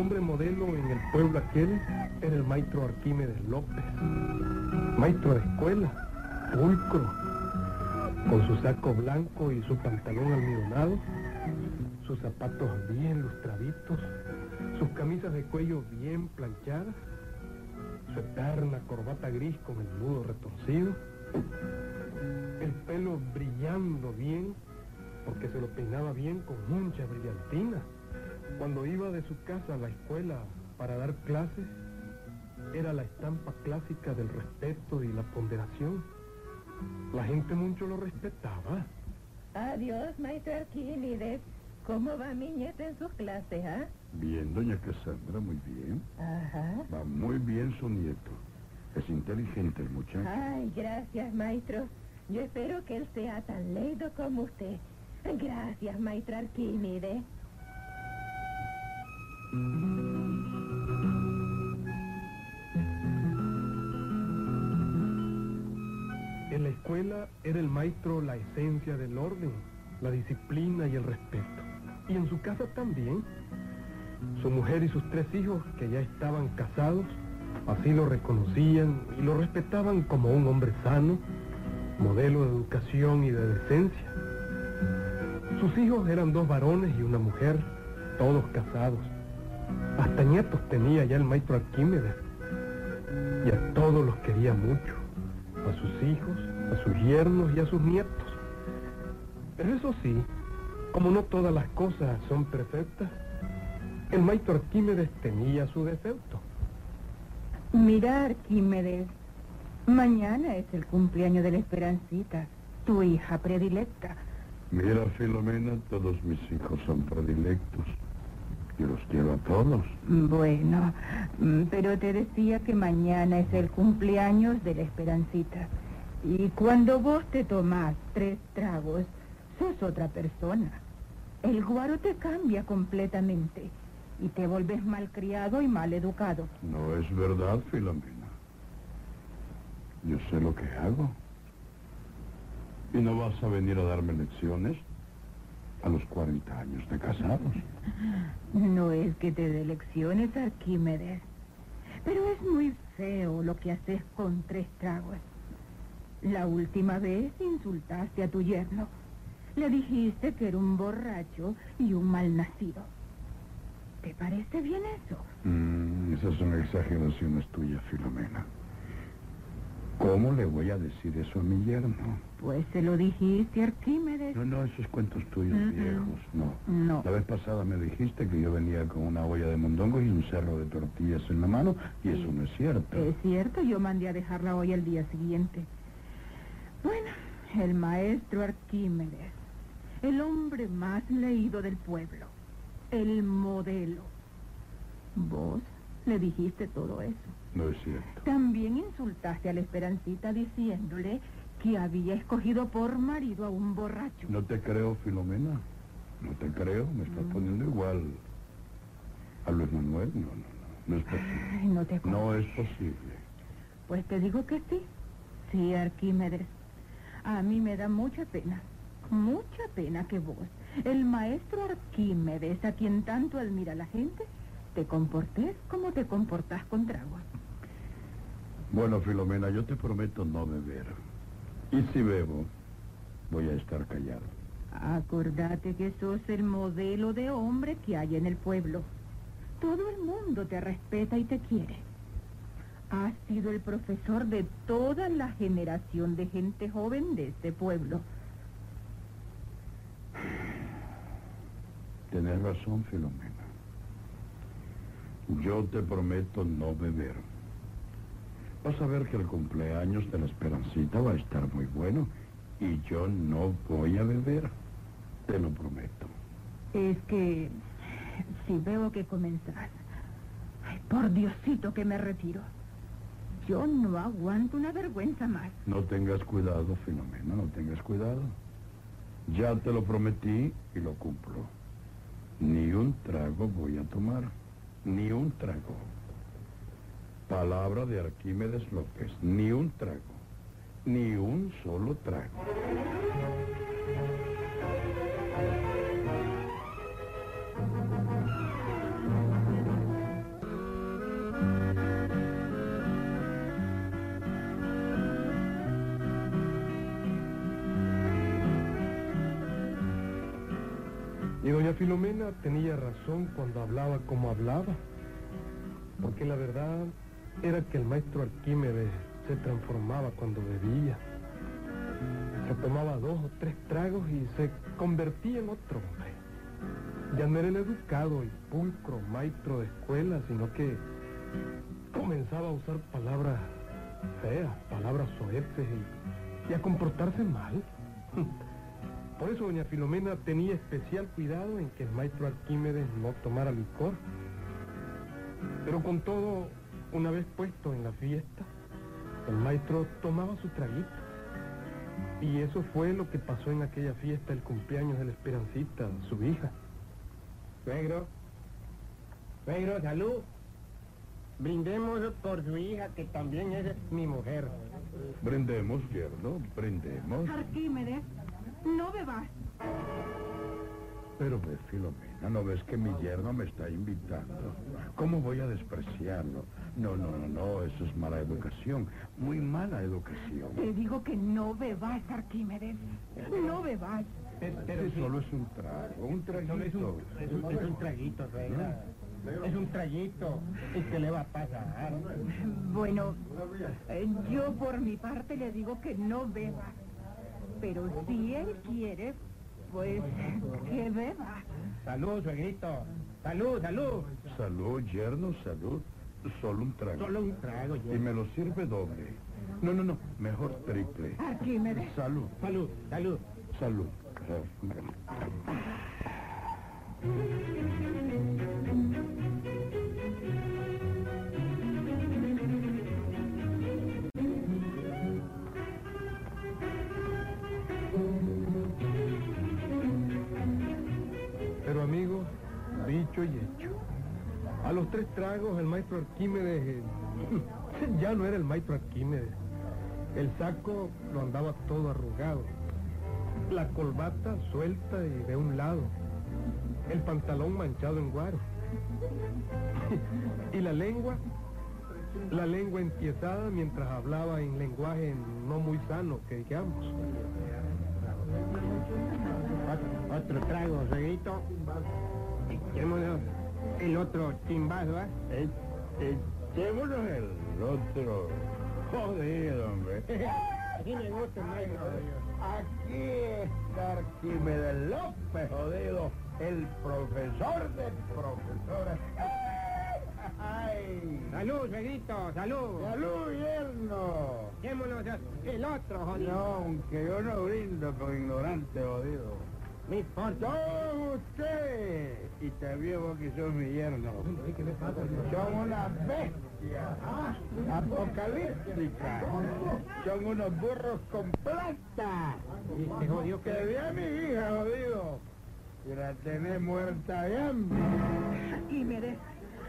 hombre modelo en el pueblo aquel era el maestro Arquímedes López, maestro de escuela, pulcro, con su saco blanco y su pantalón almidonado, sus zapatos bien lustraditos, sus camisas de cuello bien planchadas, su eterna corbata gris con el nudo retorcido, el pelo brillando bien, porque se lo peinaba bien con mucha brillantina. Cuando iba de su casa a la escuela para dar clases, era la estampa clásica del respeto y la ponderación. La gente mucho lo respetaba. Adiós, maestro Arquímedes. ¿Cómo va mi nieta en sus clases, ah? Bien, doña Cassandra, muy bien. Ajá. Va muy bien su nieto. Es inteligente el muchacho. Ay, gracias, maestro. Yo espero que él sea tan leído como usted. Gracias, maestro Arquímedes. En la escuela era el maestro la esencia del orden, la disciplina y el respeto. Y en su casa también. Su mujer y sus tres hijos, que ya estaban casados, así lo reconocían y lo respetaban como un hombre sano, modelo de educación y de decencia. Sus hijos eran dos varones y una mujer, todos casados. Hasta nietos tenía ya el maestro Arquímedes. Y a todos los quería mucho. A sus hijos, a sus yernos y a sus nietos. Pero eso sí, como no todas las cosas son perfectas, el maestro Arquímedes tenía su defecto. Mira, Arquímedes, mañana es el cumpleaños de la Esperancita, tu hija predilecta. Mira, Filomena, todos mis hijos son predilectos. Yo los quiero a todos. Bueno, mm, pero te decía que mañana es el cumpleaños de la Esperancita. Y cuando vos te tomás tres tragos, sos otra persona. El guaro te cambia completamente y te volves malcriado y mal educado. No es verdad, Filomena. Yo sé lo que hago. ¿Y no vas a venir a darme lecciones a los 40 años de casados? No es que te dé lecciones, Arquímedes, pero es muy feo lo que haces con tres tragos. La última vez insultaste a tu yerno. Le dijiste que era un borracho y un malnacido. ¿Te parece bien eso? Mm, esas son exageraciones tuyas, Filomena. ¿Cómo le voy a decir eso a mi yerno? Pues se lo dijiste, Arquímedes. No, no, esos cuentos tuyos viejos, no. No. La vez pasada me dijiste que yo venía con una olla de mondongos y un cerro de tortillas en la mano, y eso no es cierto. Es cierto, yo mandé a dejarla hoy al día siguiente. Bueno, el maestro Arquímedes, el hombre más leído del pueblo, el modelo. Vos le dijiste todo eso. No es cierto. También insultaste a la Esperancita diciéndole que había escogido por marido a un borracho. No te creo, Filomena. No te creo. Me estás Mm. poniendo igual a Luis Manuel. No, no, no. No es posible. Ay, no te No es posible. Pues te digo que sí. Sí, Arquímedes. A mí me da mucha pena, mucha pena que vos, el maestro Arquímedes, a quien tanto admira la gente, te comportes como te comportás con Dragos. Bueno, Filomena, yo te prometo no beber. Y si bebo, voy a estar callado. Acordate que sos el modelo de hombre que hay en el pueblo. Todo el mundo te respeta y te quiere. Has sido el profesor de toda la generación de gente joven de este pueblo. Tienes razón, Filomena. Yo te prometo no beber. Vas a ver que el cumpleaños de la Esperancita va a estar muy bueno y yo no voy a beber. Te lo prometo. Es que si veo que comenzás, ay, por Diosito que me retiro. Yo no aguanto una vergüenza más. No tengas cuidado, Filomena, no tengas cuidado. Ya te lo prometí y lo cumplo. Ni un trago voy a tomar. Ni un trago. Palabra de Arquímedes López. Ni un trago. Ni un solo trago. Filomena tenía razón cuando hablaba como hablaba, porque la verdad era que el maestro Arquímedes se transformaba cuando bebía. Se tomaba dos o tres tragos y se convertía en otro hombre. Ya no era el educado y pulcro maestro de escuela, sino que comenzaba a usar palabras feas, palabras soeces y a comportarse mal. Por eso doña Filomena tenía especial cuidado en que el maestro Arquímedes no tomara licor. Pero con todo, una vez puesto en la fiesta, el maestro tomaba su traguito. Y eso fue lo que pasó en aquella fiesta, el cumpleaños de la Esperancita, su hija. Suegro, suegro, salud. Brindemos por su hija, que también es mi mujer. Brindemos, yerno, brindemos. Arquímedes, no bebas. Pero ve, Filomena, ¿no ves que mi yerno me está invitando? ¿Cómo voy a despreciarlo? No, no, no, no, eso es mala educación, muy mala educación. Te digo que no bebas, Arquímedes. No bebas. Pero sí, solo es un trago, un solo es traguito. un, es un- es un traguito, suegra. Es un traguito. ¿Y qué le va a pasar? Bueno, eh, yo por mi parte le digo que no beba. Pero si él quiere, pues que beba. Salud, suegrito. Salud, salud. Salud, yerno, salud. Solo un trago. Solo un trago, Y yo. me lo sirve doble. No, no, no, mejor triple. Arquímedes. Salud, Salud, salud. salud. Pero hecho. A los tres tragos el maestro Arquímedes eh, ya no era el maestro Arquímedes. El saco lo andaba todo arrugado. La colbata suelta y de un lado. El pantalón manchado en guaro. y la lengua, la lengua empiezada mientras hablaba en lenguaje no muy sano, que digamos. Ot- Otro trago, suegrito. Echémonos el otro chimbazo, ¿ah? Eh, Echémonos el otro. Jodido, hombre. Así me gusta, maestro. Aquí está Arquímedes López, jodido, el profesor de profesores. ¡Ay! Salud, suegrito, salud. ¡Salud, yerno! Echémonos el otro, jodido. No, aunque yo no brindo con ignorante, jodido. Importa. ¡Son usted! Y también vos que sos mi yerno. Son una bestia apocalíptica. Son unos burros con plata. Y se jodió Que que... vi a mi hija, jodido. Y la tenés muerta de hambre. Arquímedes,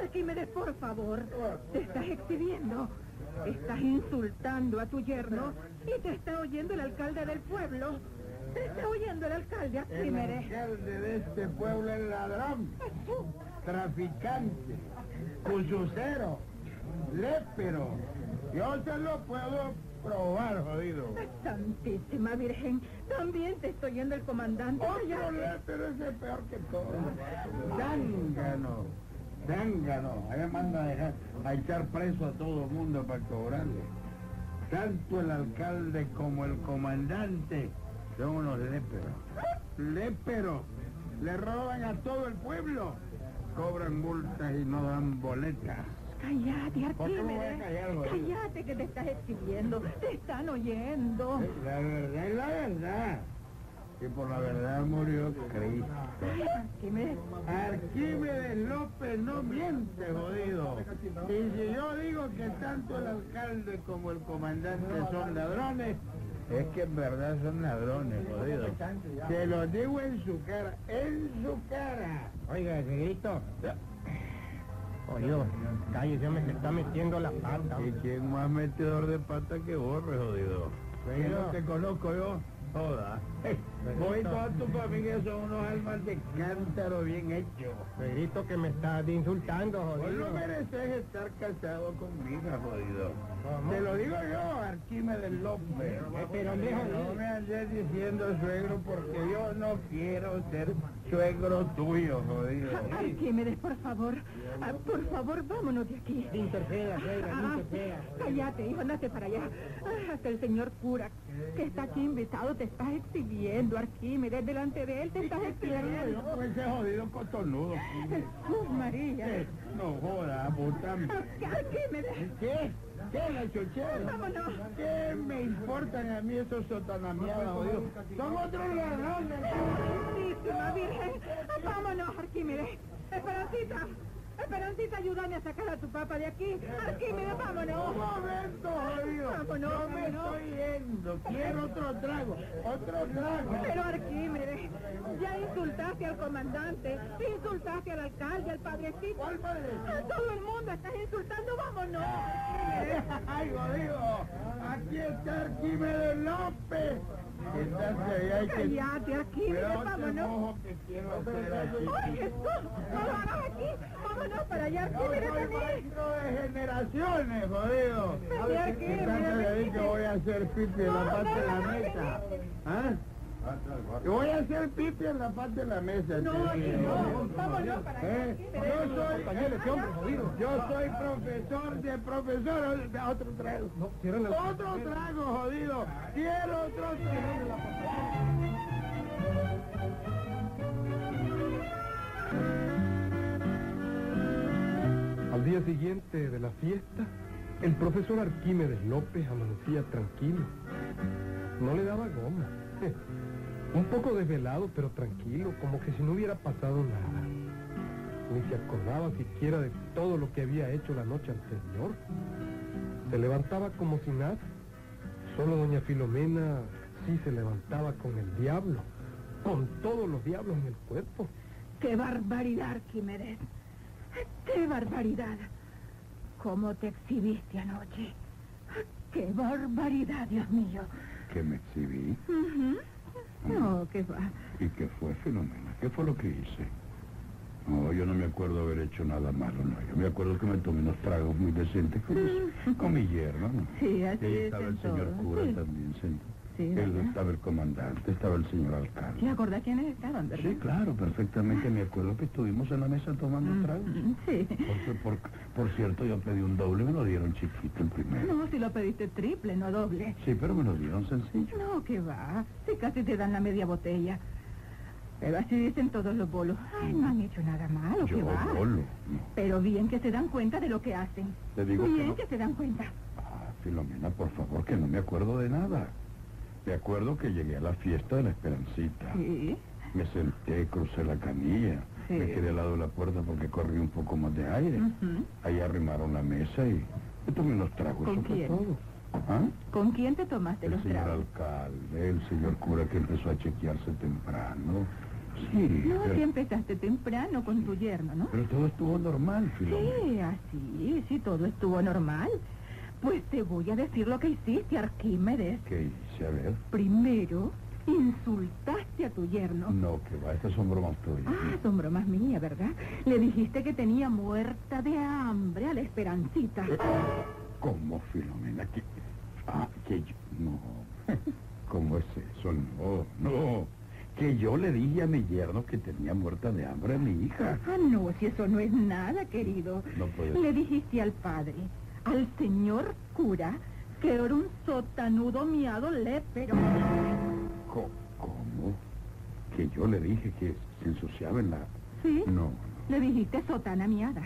Arquímedes, por favor. Te estás exhibiendo. Estás insultando a tu yerno y te está oyendo el alcalde del pueblo. Te está oyendo el alcalde, El Arquímedes. alcalde de este pueblo es ladrón, traficante, cuchucero, lépero. Yo se lo puedo probar, jodido. Santísima Virgen, también te estoy oyendo el comandante. Otro lépero ese es peor que todo. Dángano, dángano. Allá manda a, dejar, a echar preso a todo el mundo para cobrarle. Tanto el alcalde como el comandante son unos léperos. Léperos. Le roban a todo el pueblo. Cobran multas y no dan boletas. Cállate, ¿Por qué me voy a Arquímedes. Cállate que te estás exhibiendo. Te están oyendo. La verdad es la verdad. Y por la verdad murió Cristo. Arquímedes. Arquímedes López no miente, jodido. Y si yo digo que tanto el alcalde como el comandante son ladrones, es que en verdad son ladrones, jodido. Se lo digo en su cara, en su cara. Oiga, suegrito. Oye, cállese, me se está metiendo la pata. ¿Y quién más metedor de pata que borre, jodido? No te conozco yo? Joda. Pedrito. Vos y toda tu familia son unos almas de cántaro bien hechos. Pedrito, que me estás insultando, Vos jodido. no mereces estar casado conmigo, jodido. ¿Cómo? Te lo digo yo, Arquímedes López. Eh, pero, mijo, no me andes diciendo suegro porque yo no quiero ser suegro tuyo, jodido. Arquímedes, por favor. Ah, por favor, vámonos de aquí. Interfera, Reina, Ah, interfera. cállate, hijo, andate para allá. Ah, hasta el señor cura, que está aquí invitado, te estás exhibiendo, Arquímedes. Delante de él te estás exhibiendo. Con ese jodido cotonudo. Jesús María. Eh, No jodas, vos también. Arquímedes. ¿Qué? ¿Qué, la chochera? Vámonos. ¿Qué me importan a mí esos sotanamiados, jodido? Son otros ladrones. Santísima Virgen. Vámonos, Arquímedes. Esperancita. Esperancita, ayúdame a sacar a tu papá de aquí. Arquímedes, Un vámonos. momento, jodido. Vámonos, No me vámonos. estoy yendo. Quiero otro trago. Otro trago. Pero Arquímedes, ya insultaste al comandante, insultaste al alcalde, al padrecito. ¿Cuál padre? A todo el mundo estás insultando, vámonos. ¡Ay, jodido! Aquí está Arquímedes López. Siéntate allá y que... Cállate, te vámonos. que quiero hacer aquí. ¡Ay, Jesús! ¡No lo hagas aquí! ¡Vámonos para allá, Arquímedes, soy también! de generaciones, jodido. Vení aquí, mira, que voy a hacer pipi en la parte de la mesa. ¿Ah? Yo voy a hacer pipi en la parte de la mesa. No, aquí no. Vámonos para allá, ¿Eh? Yo soy... Yo soy profesor de profesor. Otro trago. Otro trago, jodido. Quiero otro. Al día siguiente de la fiesta, el profesor Arquímedes López amanecía tranquilo. No le daba goma. Un poco desvelado, pero tranquilo, como que si no hubiera pasado nada. Ni se acordaba siquiera de todo lo que había hecho la noche anterior. Se levantaba como si nada. Solo doña Filomena sí se levantaba con el diablo, con todos los diablos en el cuerpo. ¡Qué barbaridad, Arquímedes! ¡Qué barbaridad! ¿Cómo te exhibiste anoche? ¡Qué barbaridad, Dios mío! Que me exhibí. Ujú. No, ¿qué va? ¿Y qué fue, Filomena? ¿Qué fue lo que hice? No, yo no me acuerdo haber hecho nada malo, no. Yo me acuerdo que me tomé unos tragos muy decentes con, mis- con mi yerno, ¿no? Sí, así Y ahí es estaba el señor todo, cura sí. también, sí. Sí, Él estaba el comandante, estaba el señor ¿Te alcalde. acordás quiénes estaban, verdad? Sí, claro, perfectamente. Me acuerdo que estuvimos en la mesa tomando Mm, tragos. mm, Sí. Por, por, por cierto, yo pedí un doble, me lo dieron chiquito el primero. No, si lo pediste triple, no doble. Sí, pero me lo dieron sencillo. No, que va. Si casi te dan la media botella. Pero así dicen todos los bolos. Ay, no han hecho nada malo, Yo, que va. Bolo. Pero bien que se dan cuenta de lo que hacen. Te digo que bien no. que se dan cuenta. Ah, Filomena, por favor, que no me acuerdo de nada. Me acuerdo que llegué a la fiesta de la Esperancita. Sí. Me senté, crucé la canilla. Sí. Me quedé al lado de la puerta porque corrí un poco más de aire. Ujú. Ahí arrimaron la mesa y me tomé unos tragos. ¿Con eso fue quién? todo. ¿Ah? ¿Con quién te tomaste El los señor tragos? alcalde, el señor cura que empezó a chequearse temprano. Sí, No, pero, si empezaste temprano con tu yerno, ¿no? pero todo estuvo normal, Filomena. Sí, así, sí, todo estuvo normal. Pues te voy a decir lo que hiciste, Arquímedes. ¿Qué hice? A ver. Primero, insultaste a tu yerno. No, que va, estas son bromas tuyas. Ah, son bromas mías, ¿verdad? Le dijiste que tenía muerta de hambre a la esperancita. ¿Cómo, Filomena? ¿Qué? Ah, que yo... No. ¿Cómo es eso? No, no. Que yo le dije a mi yerno que tenía muerta de hambre a mi hija. Ah, no, si eso no es nada, querido. No puede Le ser. dijiste al padre, al señor cura, que era un sotanudo miado lépero. ¿Cómo? Que yo le dije que se ensuciaba en la... ¿Sí? No, Le dijiste sotana miada.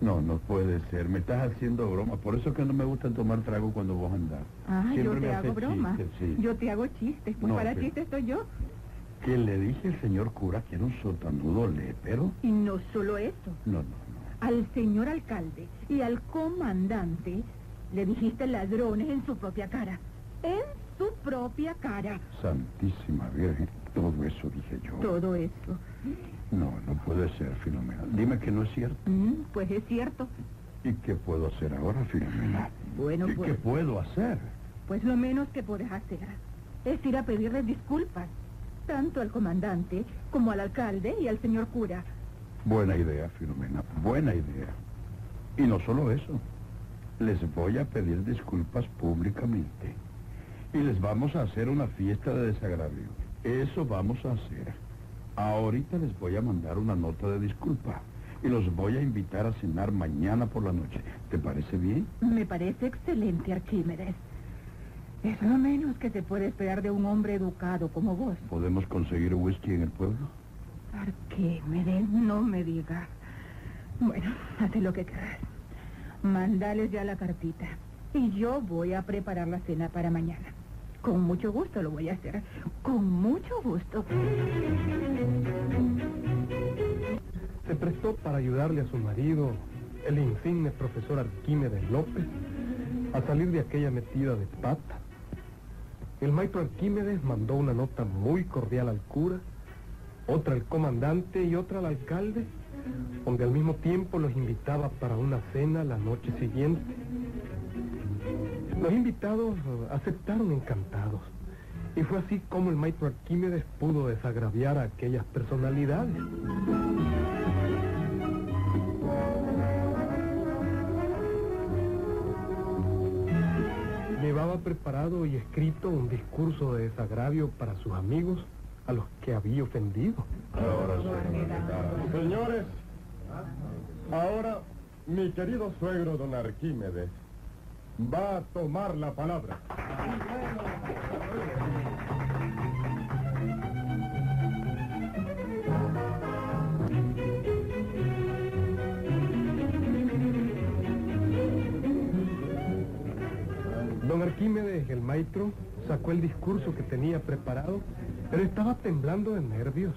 No, no puede ser. Me estás haciendo broma. Por eso que no me gusta tomar trago cuando vos andás. Ah, Siempre yo te hago broma. chistes, sí. Yo te hago chistes. Pues No, para pero- chistes estoy yo. Que le dije al señor cura que era un sotanudo lépero. Y no solo eso. No, no, no. Al señor alcalde y al comandante le dijiste ladrones en su propia cara. En su propia cara. Santísima Virgen, todo eso dije yo. Todo eso. No, no puede ser, Filomena. Dime que no es cierto. Mm, pues es cierto. ¿Y qué puedo hacer ahora, Filomena? Bueno, ¿Qué, pues, qué puedo hacer? pues lo menos que puedes hacer es ir a pedirles disculpas, tanto al comandante como al alcalde y al señor cura. Buena idea, Filomena, buena idea. Y no solo eso, les voy a pedir disculpas públicamente. Y les vamos a hacer una fiesta de desagravio. Eso vamos a hacer. Ahorita les voy a mandar una nota de disculpa. Y los voy a invitar a cenar mañana por la noche. ¿Te parece bien? Me parece excelente, Arquímedes. Es lo menos que se puede esperar de un hombre educado como vos. ¿Podemos conseguir whisky en el pueblo? Arquímedes, no me digas. Bueno, haz lo que quieras. Mándales ya la cartita. Y yo voy a preparar la cena para mañana. Con mucho gusto lo voy a hacer. Con mucho gusto. Se prestó para ayudarle a su marido, el insigne profesor Arquímedes López, a salir de aquella metida de pata. El maestro Arquímedes mandó una nota muy cordial al cura, otra al comandante y otra al alcalde, donde al mismo tiempo los invitaba para una cena la noche siguiente. Los invitados aceptaron encantados. Y fue así como el maestro Arquímedes pudo desagraviar a aquellas personalidades. Llevaba preparado y escrito un discurso de desagravio para sus amigos a los que había ofendido. Ahora. Señores, ahora mi querido suegro don Arquímedes va a tomar la palabra. Don Arquímedes, el maestro, sacó el discurso que tenía preparado, pero estaba temblando de nervios.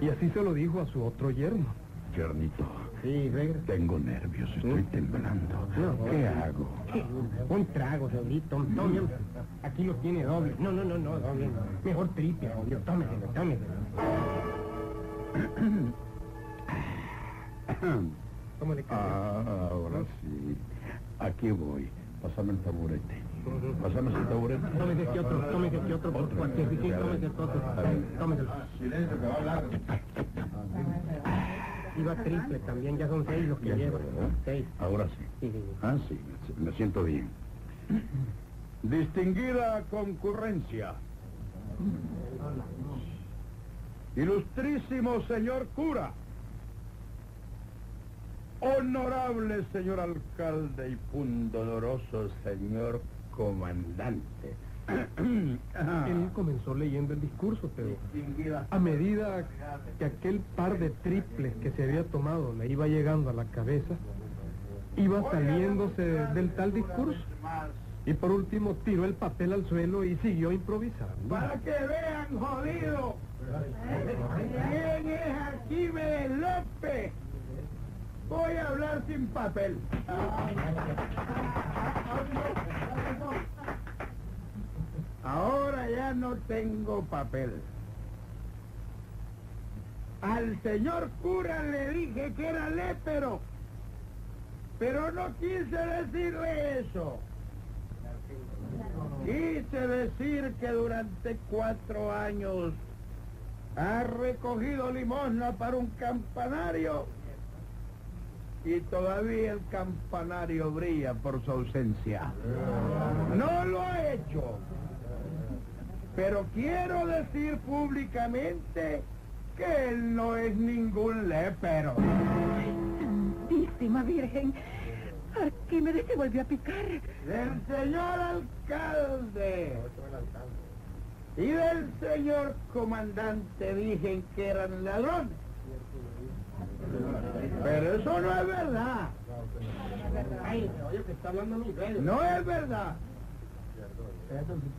Y así se lo dijo a su otro yerno. Chernito, Sí, suegro. tengo nervios, estoy temblando. No. ¿Qué hago? Un trago, suegrito. Tome. Aquí lo tiene doble. No, no, no, no, doble. Mejor triple, obvio. Tómeselo, tómeselo. ¿Cómo le? Ah, ahora sí. Aquí voy. Pásame el taburete. Pásame ese taburete. Tómese este otro, tómese este otro, por Otro. cualquier sí, tómese este otro. A ver. Tómeselo. Silencio, que va a hablar. Iba triple también, ya son seis los que. Seis. Ahora sí. Sí, sí, sí. Ah, sí, me- me siento bien. Distinguida concurrencia. Ilustrísimo señor cura. Honorable señor alcalde y pundonoroso señor comandante. Él comenzó leyendo el discurso, pero a medida que aquel par de triples que se había tomado le iba llegando a la cabeza, iba saliéndose del tal discurso. Y por último tiró el papel al suelo y siguió improvisando. Para que vean, jodido. ¿Quién es Arquímedes López? Voy a hablar sin papel. Ahora ya no tengo papel. Al señor cura le dije que era lépero, pero no quise decirle eso. Quise decir que durante cuatro años ha recogido limosna para un campanario y todavía el campanario brilla por su ausencia. No lo ha hecho, pero quiero decir públicamente que él no es ningún lépero. Santísima Virgen. Arquímedes se volvió a picar. Del señor alcalde y del señor comandante dicen que eran ladrones. Pero eso no es verdad. Ay. No es verdad.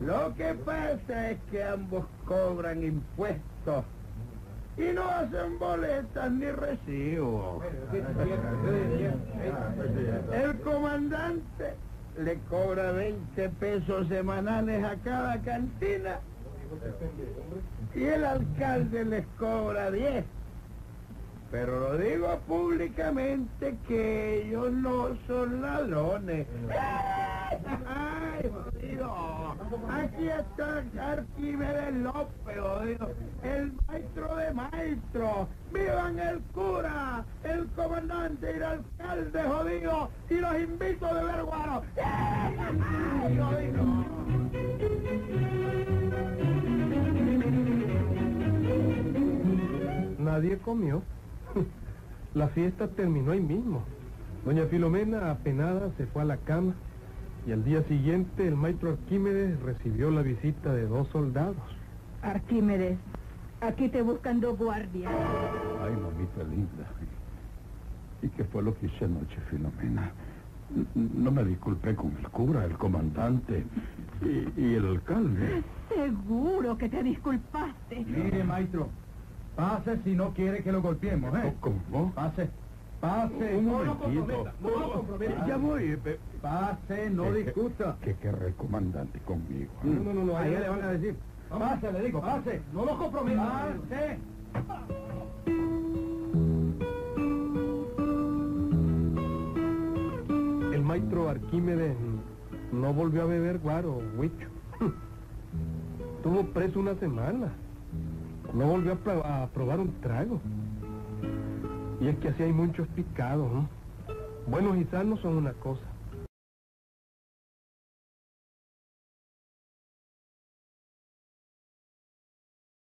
Lo que pasa es que ambos cobran impuestos y no hacen boletas ni recibos. El comandante le cobra 20 pesos semanales a cada cantina y el alcalde les cobra 10. Pero lo digo públicamente que ellos no son ladrones. ¡Ay, jodido! Aquí está Arquímedes López, jodido. El maestro de maestros. ¡Vivan el cura, el comandante y el alcalde, jodido! Y los invito de ver guaro. ¡Ay, jodido! Nadie comió. La fiesta terminó ahí mismo. Doña Filomena, apenada, se fue a la cama y al día siguiente el maestro Arquímedes recibió la visita de dos soldados. Arquímedes, aquí te buscan dos guardias. Ay, mamita linda. ¿Y qué fue lo que hice anoche, Filomena? No me disculpé con el cura, el comandante y, y el alcalde. Seguro que te disculpaste. Mire, maestro, pase si no quiere que lo golpeemos, ¿eh? ¿Cómo? Pase, pase. Un momentito. Ya voy. eh, Pase, no discuta. Que querrá el comandante conmigo. ¿eh? No, no, no, no, allá le van a decir. Pase, le digo, pase. No lo comprometa. Pase. El maestro Arquímedes no volvió a beber guaro, huicho. Estuvo preso una semana. No volvió a, a probar un trago. Y es que así hay muchos picados. ¿no? Buenos y sanos son una cosa.